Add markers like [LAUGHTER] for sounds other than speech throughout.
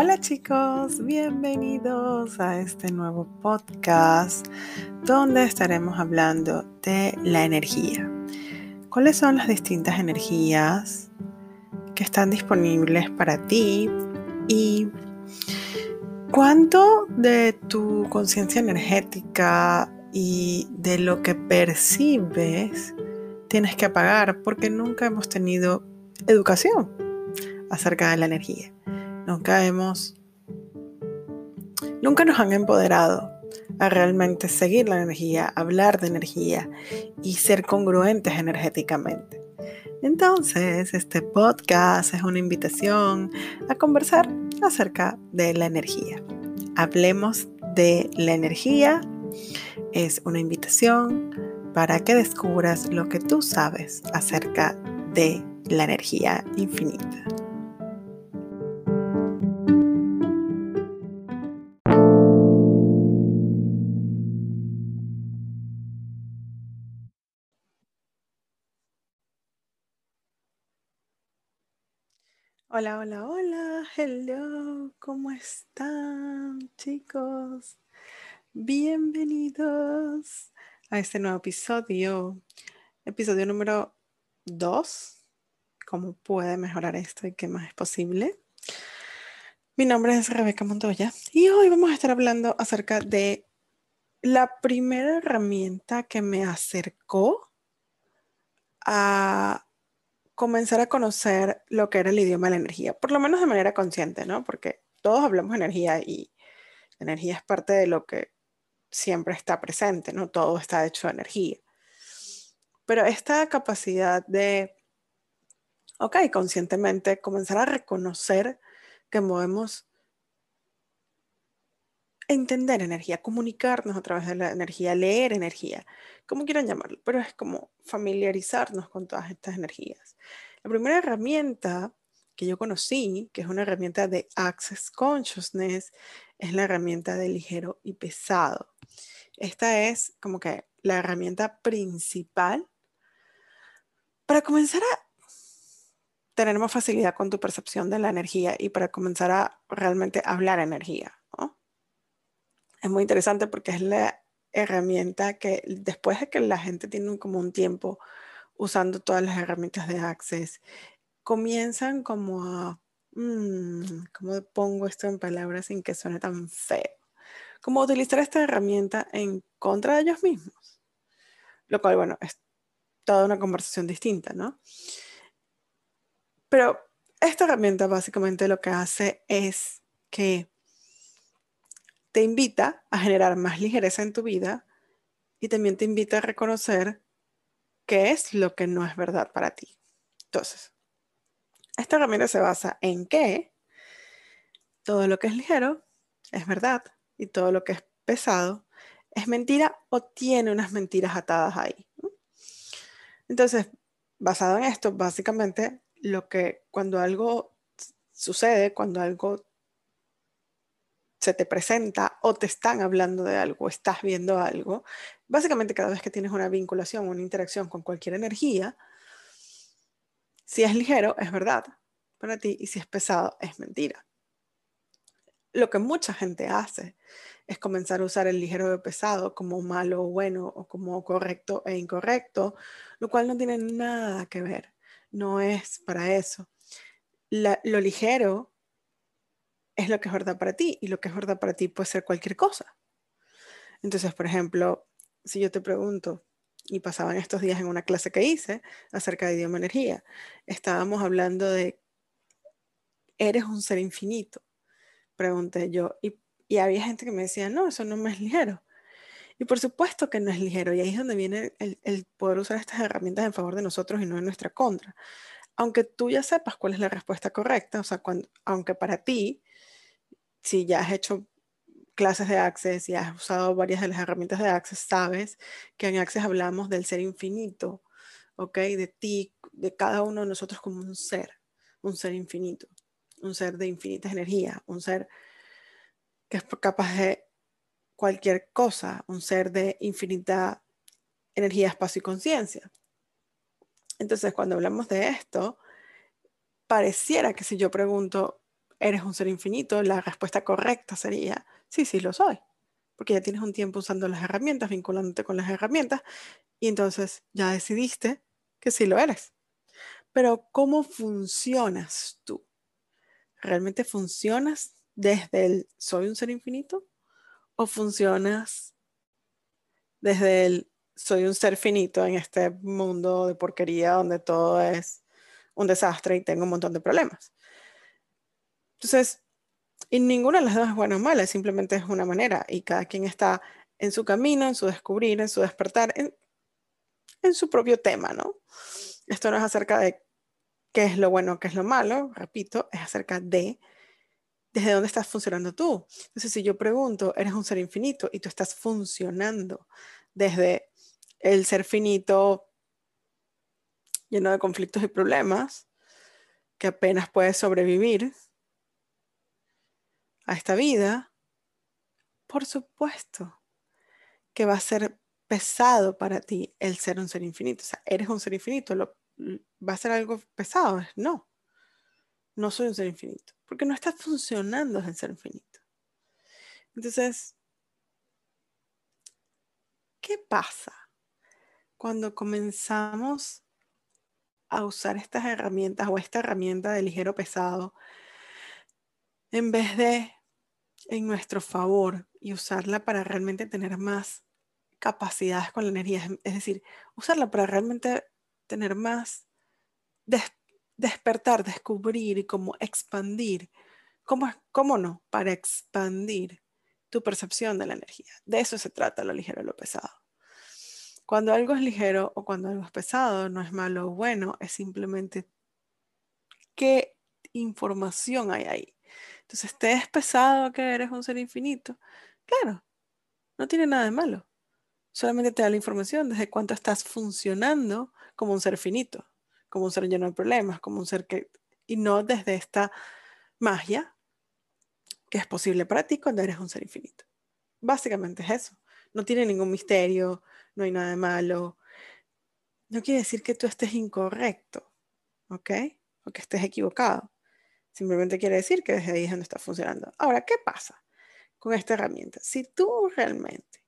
Hola chicos, bienvenidos a este nuevo podcast donde estaremos hablando de la energía. ¿Cuáles son las distintas energías que están disponibles para ti? Y cuánto de tu conciencia energética y de lo que percibes tienes que apagar porque nunca hemos tenido educación acerca de la energía. Nunca hemos, nunca nos han empoderado a realmente seguir la energía, hablar de energía y ser congruentes energéticamente. Entonces, este podcast es una invitación a conversar acerca de la energía. Hablemos de la energía. Es una invitación para que descubras lo que tú sabes acerca de la energía infinita. Hola, hola, hola, hello, ¿cómo están chicos? Bienvenidos a este nuevo episodio, episodio número 2, cómo puede mejorar esto y qué más es posible. Mi nombre es Rebeca Montoya y hoy vamos a estar hablando acerca de la primera herramienta que me acercó a comenzar a conocer lo que era el idioma de la energía, por lo menos de manera consciente, ¿no? Porque todos hablamos de energía y energía es parte de lo que siempre está presente, ¿no? Todo está hecho de energía. Pero esta capacidad de, ok, conscientemente comenzar a reconocer que movemos entender energía, comunicarnos a través de la energía, leer energía, como quieran llamarlo, pero es como familiarizarnos con todas estas energías. La primera herramienta que yo conocí, que es una herramienta de Access Consciousness, es la herramienta de ligero y pesado. Esta es como que la herramienta principal para comenzar a tener más facilidad con tu percepción de la energía y para comenzar a realmente hablar energía es muy interesante porque es la herramienta que después de que la gente tiene como un tiempo usando todas las herramientas de Access, comienzan como a, mm, ¿cómo pongo esto en palabras sin que suene tan feo? Como utilizar esta herramienta en contra de ellos mismos. Lo cual, bueno, es toda una conversación distinta, ¿no? Pero esta herramienta básicamente lo que hace es que te invita a generar más ligereza en tu vida y también te invita a reconocer qué es lo que no es verdad para ti. Entonces, esta herramienta se basa en que todo lo que es ligero es verdad y todo lo que es pesado es mentira o tiene unas mentiras atadas ahí. Entonces, basado en esto, básicamente lo que cuando algo sucede, cuando algo se te presenta o te están hablando de algo, estás viendo algo, básicamente cada vez que tienes una vinculación, una interacción con cualquier energía, si es ligero, es verdad para ti y si es pesado, es mentira. Lo que mucha gente hace es comenzar a usar el ligero o pesado como malo o bueno o como correcto e incorrecto, lo cual no tiene nada que ver, no es para eso. lo ligero es lo que es verdad para ti y lo que es verdad para ti puede ser cualquier cosa. Entonces, por ejemplo, si yo te pregunto, y pasaban estos días en una clase que hice acerca de idioma energía, estábamos hablando de, eres un ser infinito, pregunté yo, y, había gente que me decía, no, eso no me es ligero. Y por supuesto que no es ligero, y ahí es donde viene el, poder usar estas herramientas en favor de nosotros y no en nuestra contra. Aunque tú ya sepas cuál es la respuesta correcta, o sea, aunque para ti si ya has hecho clases de Access y has usado varias de las herramientas de Access, sabes que en Access hablamos del ser infinito, ¿ok? De ti, de cada uno de nosotros como un ser, un ser infinito, un ser de infinitas energías, un ser que es capaz de cualquier cosa, un ser de infinita energía, espacio y conciencia. Entonces, cuando hablamos de esto, pareciera que si yo pregunto, ¿eres un ser infinito? La respuesta correcta sería, sí, sí lo soy, porque ya tienes un tiempo usando las herramientas, vinculándote con las herramientas, y entonces ya decidiste que sí lo eres. Pero ¿cómo funcionas tú? ¿Realmente funcionas desde el soy un ser infinito? ¿O funcionas desde el soy un ser finito en este mundo de porquería donde todo es un desastre y tengo un montón de problemas? Entonces, y ninguna de las dos es buena o mala, simplemente es una manera y cada quien está en su camino, en su descubrir, en su despertar, en, en su propio tema, ¿no? Esto no es acerca de qué es lo bueno, qué es lo malo, repito, es acerca de desde dónde estás funcionando tú. Entonces, si yo pregunto, eres un ser infinito y tú estás funcionando desde el ser finito lleno de conflictos y problemas, que apenas puedes sobrevivir a esta vida, por supuesto que va a ser pesado para ti el ser un ser infinito. O sea, eres un ser infinito, va a ser algo pesado. No, no soy un ser infinito, porque no está funcionando el ser infinito. Entonces, ¿qué pasa cuando comenzamos a usar estas herramientas o esta herramienta de ligero pesado en vez de en nuestro favor y usarla para realmente tener más capacidades con la energía? Es decir, usarla para realmente tener más despertar, descubrir y como expandir. ¿Cómo, ¿Cómo no? Para expandir tu percepción de la energía. De eso se trata lo ligero y lo pesado. Cuando algo es ligero o cuando algo es pesado, no es malo o bueno, es simplemente qué información hay ahí. Entonces, ¿te es pesado que eres un ser infinito? Claro, no tiene nada de malo. Solamente te da la información desde cuánto estás funcionando como un ser finito como un ser lleno de problemas, como un ser que, y no desde esta magia que es posible para ti cuando eres un ser infinito. Básicamente es eso. No tiene ningún misterio, no hay nada de malo. No quiere decir que tú estés incorrecto, ¿ok? O que estés equivocado. Simplemente quiere decir que desde ahí es donde está funcionando. Ahora, ¿qué pasa con esta herramienta? Si tú realmente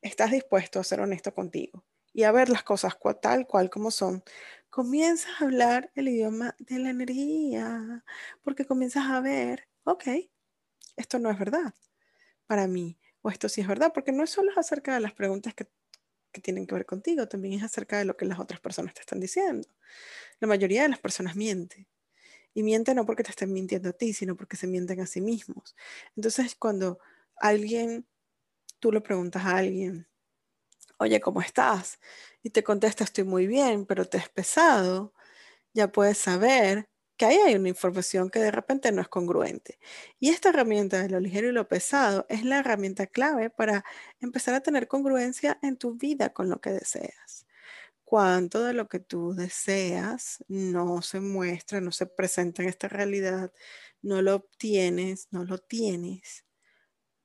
estás dispuesto a ser honesto contigo y a ver las cosas tal cual como son, comienzas a hablar el idioma de la energía, porque comienzas a ver, ok, esto no es verdad para mí, o esto sí es verdad, porque no es solo acerca de las preguntas que, que tienen que ver contigo, también es acerca de lo que las otras personas te están diciendo. La mayoría de las personas mienten. Y mienten no porque te estén mintiendo a ti, sino porque se mienten a sí mismos. Entonces, cuando alguien, tú le preguntas a alguien, oye, ¿cómo estás? Y te contesta, estoy muy bien, pero te es pesado, ya puedes saber que ahí hay una información que de repente no es congruente. Y esta herramienta de lo ligero y lo pesado es la herramienta clave para empezar a tener congruencia en tu vida con lo que deseas. Cuánto de lo que tú deseas no se muestra, no se presenta en esta realidad, no lo obtienes, no lo tienes,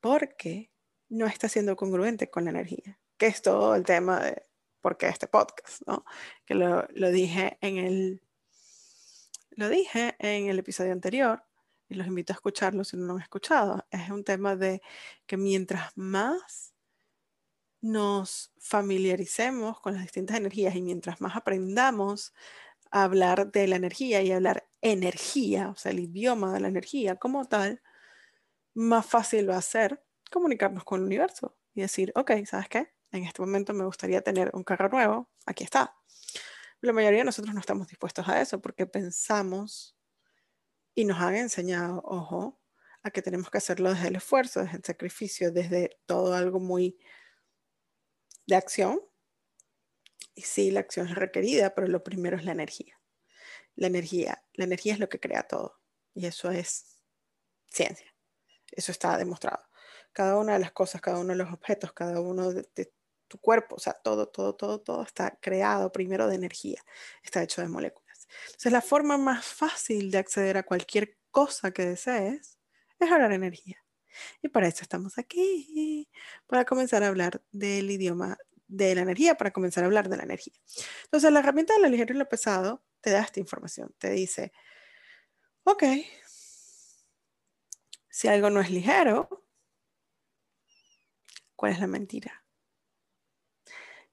porque no está siendo congruente con la energía que es todo el tema de por qué este podcast, ¿no? Que lo, lo dije en el lo dije en el episodio anterior y los invito a escucharlo si no lo han escuchado. Es un tema de que mientras más nos familiaricemos con las distintas energías y mientras más aprendamos a hablar de la energía y hablar energía, o sea, el idioma de la energía como tal, más fácil va a ser comunicarnos con el universo y decir, ok, ¿sabes qué? en este momento me gustaría tener un carro nuevo, aquí está. La mayoría de nosotros no estamos dispuestos a eso porque pensamos y nos han enseñado, ojo, a que tenemos que hacerlo desde el esfuerzo, desde el sacrificio, desde todo algo muy de acción. Y sí, la acción es requerida, pero lo primero es la energía. La energía, la energía es lo que crea todo. Y eso es ciencia. Eso está demostrado. Cada una de las cosas, cada uno de los objetos, cada uno de, tu cuerpo, o sea, todo, todo, todo, todo está creado primero de energía, está hecho de moléculas. Entonces, la forma más fácil de acceder a cualquier cosa que desees es hablar energía. Y para eso estamos aquí, para comenzar a hablar del idioma de la energía, para comenzar a hablar de la energía. Entonces, la herramienta de lo ligero y lo pesado te da esta información, te dice, ok, Si algo no es ligero, ¿cuál es la mentira?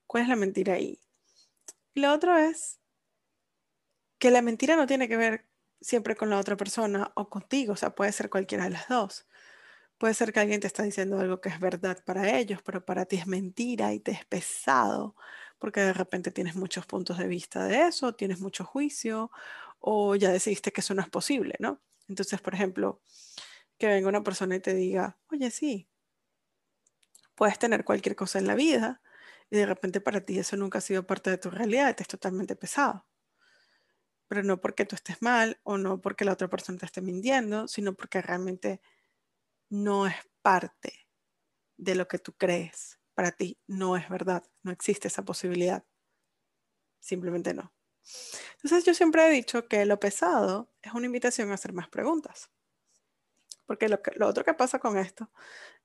¿Cuál es la mentira ahí? Y lo otro es que la mentira no tiene que ver siempre con la otra persona o contigo, o sea, puede ser cualquiera de las dos. Puede ser que alguien te está diciendo algo que es verdad para ellos, pero para ti es mentira y te es pesado, porque de repente tienes muchos puntos de vista de eso, tienes mucho juicio, o ya decidiste que eso no es posible, ¿no? Entonces, por ejemplo, que venga una persona y te diga, oye, sí, puedes tener cualquier cosa en la vida, y de repente para ti eso nunca ha sido parte de tu realidad, te es totalmente pesado. Pero no porque tú estés mal o no porque la otra persona te esté mintiendo, sino porque realmente no es parte de lo que tú crees. Para ti no es verdad, no existe esa posibilidad. Simplemente no. Entonces yo siempre he dicho que lo pesado es una invitación a hacer más preguntas. Porque lo, otro que pasa con esto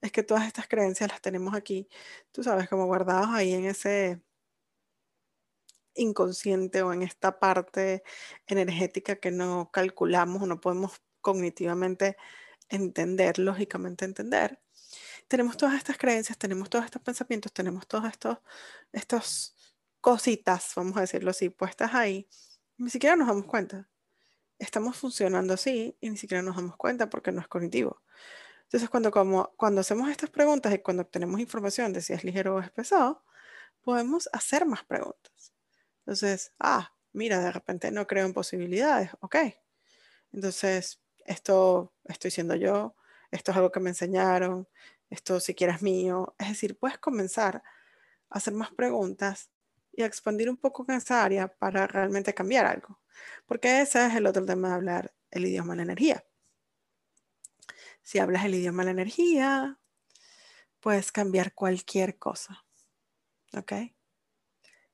es que todas estas creencias las tenemos aquí, tú sabes, como guardados ahí en ese inconsciente o en esta parte energética que no calculamos o no podemos cognitivamente entender, lógicamente entender, tenemos todas estas creencias, tenemos todos estos pensamientos, tenemos todos estos, estos cositas, vamos a decirlo así, puestas ahí, ni siquiera nos damos cuenta. Estamos funcionando así y ni siquiera nos damos cuenta porque no es cognitivo. Entonces, cuando, como, cuando hacemos estas preguntas y cuando obtenemos información de si es ligero o es pesado, podemos hacer más preguntas. Entonces, ah, mira, de repente no creo en posibilidades, ok. Entonces, esto estoy siendo yo, esto es algo que me enseñaron, esto siquiera es mío. Es decir, puedes comenzar a hacer más preguntas y a expandir un poco en esa área para realmente cambiar algo. Porque ese es el otro tema de hablar el idioma de la energía. Si hablas el idioma de la energía, puedes cambiar cualquier cosa. ¿Ok?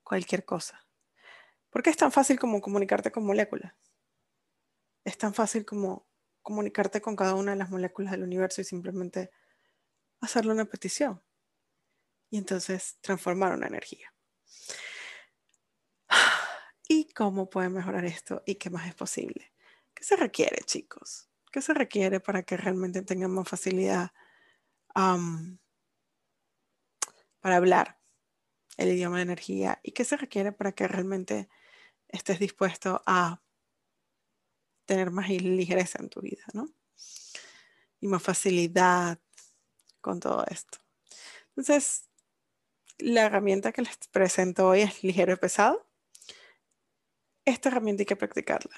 Cualquier cosa. Porque es tan fácil como comunicarte con moléculas. Es tan fácil como comunicarte con cada una de las moléculas del universo y simplemente hacerle una petición. Y entonces transformar una energía. [SIGHS] ¿Y cómo puede mejorar esto? ¿Y qué más es posible? ¿Qué se requiere, chicos? ¿Qué se requiere para que realmente tengamos facilidad para hablar el idioma de energía? ¿Y qué se requiere para que realmente estés dispuesto a tener más ligereza en tu vida, ¿no? Y más facilidad con todo esto. Entonces, la herramienta que les presento hoy es ligero y pesado. Esta herramienta hay que practicarla.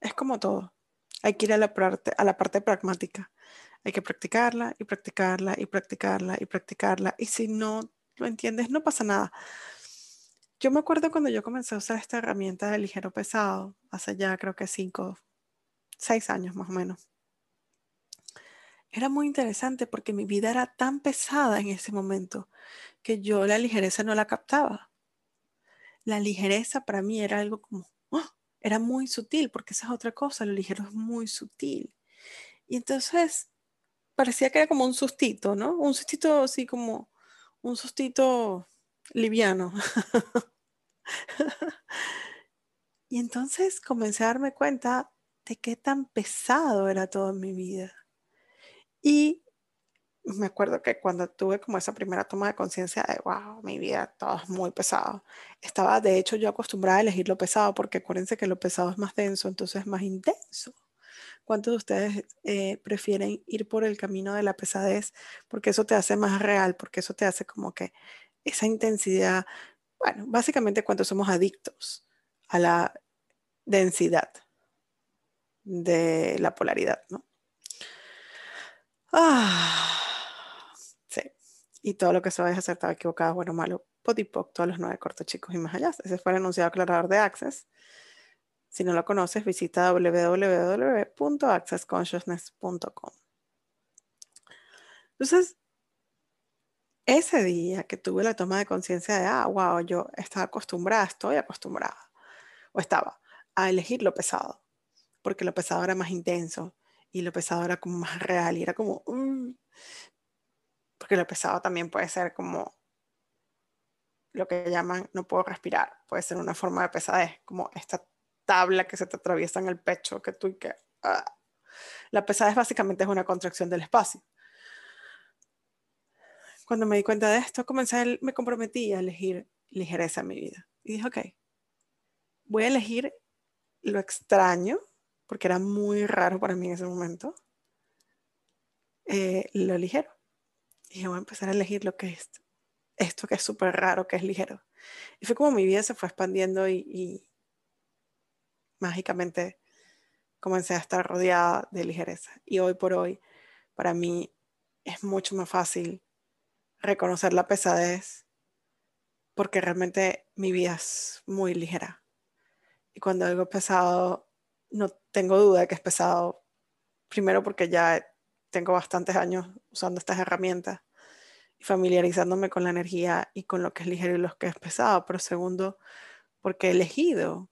Es como todo. Hay que ir a la parte, a la parte pragmática. Hay que practicarla y practicarla y practicarla y practicarla. Y si no lo entiendes, no pasa nada. Yo me acuerdo cuando yo comencé a usar esta herramienta de ligero pesado, hace ya creo que cinco, seis años más o menos. Era muy interesante porque mi vida era tan pesada en ese momento que yo la ligereza no la captaba. La ligereza para mí era algo como, ¡ah! era muy sutil, porque esa es otra cosa, lo ligero es muy sutil. Y entonces parecía que era como un sustito, ¿no? Un sustito así como un sustito liviano. [LAUGHS] y entonces comencé a darme cuenta de qué tan pesado era todo en mi vida. Y me acuerdo que cuando tuve como esa primera toma de conciencia de, wow, mi vida todo es muy pesado, estaba de hecho yo acostumbrada a elegir lo pesado porque acuérdense que lo pesado es más denso, entonces es más intenso. ¿Cuántos de ustedes eh, prefieren ir por el camino de la pesadez? Porque eso te hace más real, porque eso te hace como que esa intensidad, bueno, básicamente cuando somos adictos a la densidad de la polaridad, ¿no? Ah, sí. Y todo lo que se va a hacer estaba equivocado, bueno, malo, podipoc, todos los nueve cortos chicos y más allá. Ese fue el enunciado aclarador de Access. Si no lo conoces, visita www.accessconsciousness.com. Entonces, ese día que tuve la toma de conciencia de, ah, wow, yo estaba acostumbrada, estoy acostumbrada, o estaba a elegir lo pesado, porque lo pesado era más intenso, y lo pesado era como más real y era como, mm", porque lo pesado también puede ser como lo que llaman no puedo respirar, puede ser una forma de pesadez, como esta tabla que se te atraviesa en el pecho, que tú y que... Ah. La pesadez básicamente es una contracción del espacio. Cuando me di cuenta de esto, comencé, me comprometí a elegir ligereza en mi vida. Y dije, ok, voy a elegir lo extraño, porque era muy raro para mí en ese momento, eh, lo ligero. Y dije, voy a empezar a elegir lo que es esto que es súper raro, que es ligero. Y fue como mi vida se fue expandiendo y, mágicamente comencé a estar rodeada de ligereza. Y hoy por hoy, para mí, es mucho más fácil reconocer la pesadez porque realmente mi vida es muy ligera. Y cuando algo es pesado, no tengo duda de que es pesado. Primero porque ya tengo bastantes años usando estas herramientas y familiarizándome con la energía y con lo que es ligero y lo que es pesado. Pero segundo, porque he elegido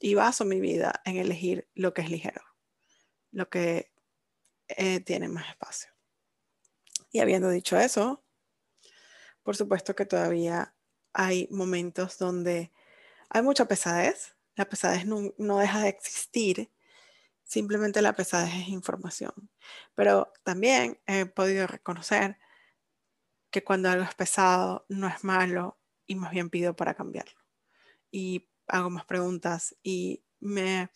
y baso mi vida en elegir lo que es ligero, lo que eh, tiene más espacio. Y habiendo dicho eso, por supuesto que todavía hay momentos donde hay mucha pesadez. La pesadez no, deja de existir, simplemente la pesadez es información. Pero también he podido reconocer que cuando algo es pesado no es malo y más bien pido para cambiarlo. Y hago más preguntas y me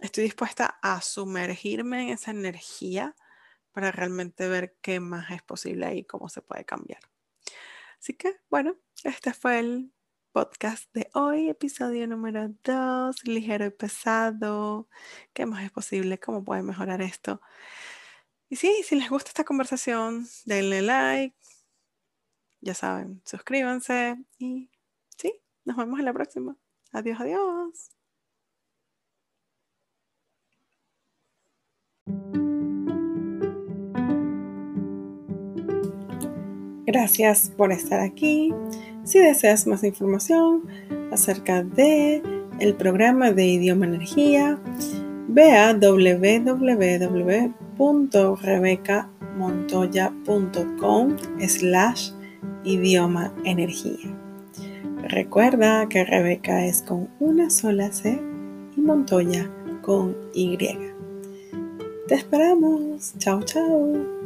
estoy dispuesta a sumergirme en esa energía para realmente ver qué más es posible y cómo se puede cambiar. Así que, bueno, este fue el podcast de hoy, episodio número 2, ligero y pesado. ¿Qué más es posible? ¿Cómo puede mejorar esto? Y sí, si les gusta esta conversación, denle like, ya saben, suscríbanse y sí, nos vemos en la próxima. Adiós, adiós. Gracias por estar aquí. Si deseas más información acerca de el programa de Idioma Energía, ve a www.rebecamontoya.com slash idioma energía. Recuerda que Rebeca es con una sola C y Montoya con Y. Te esperamos. Chao, chao.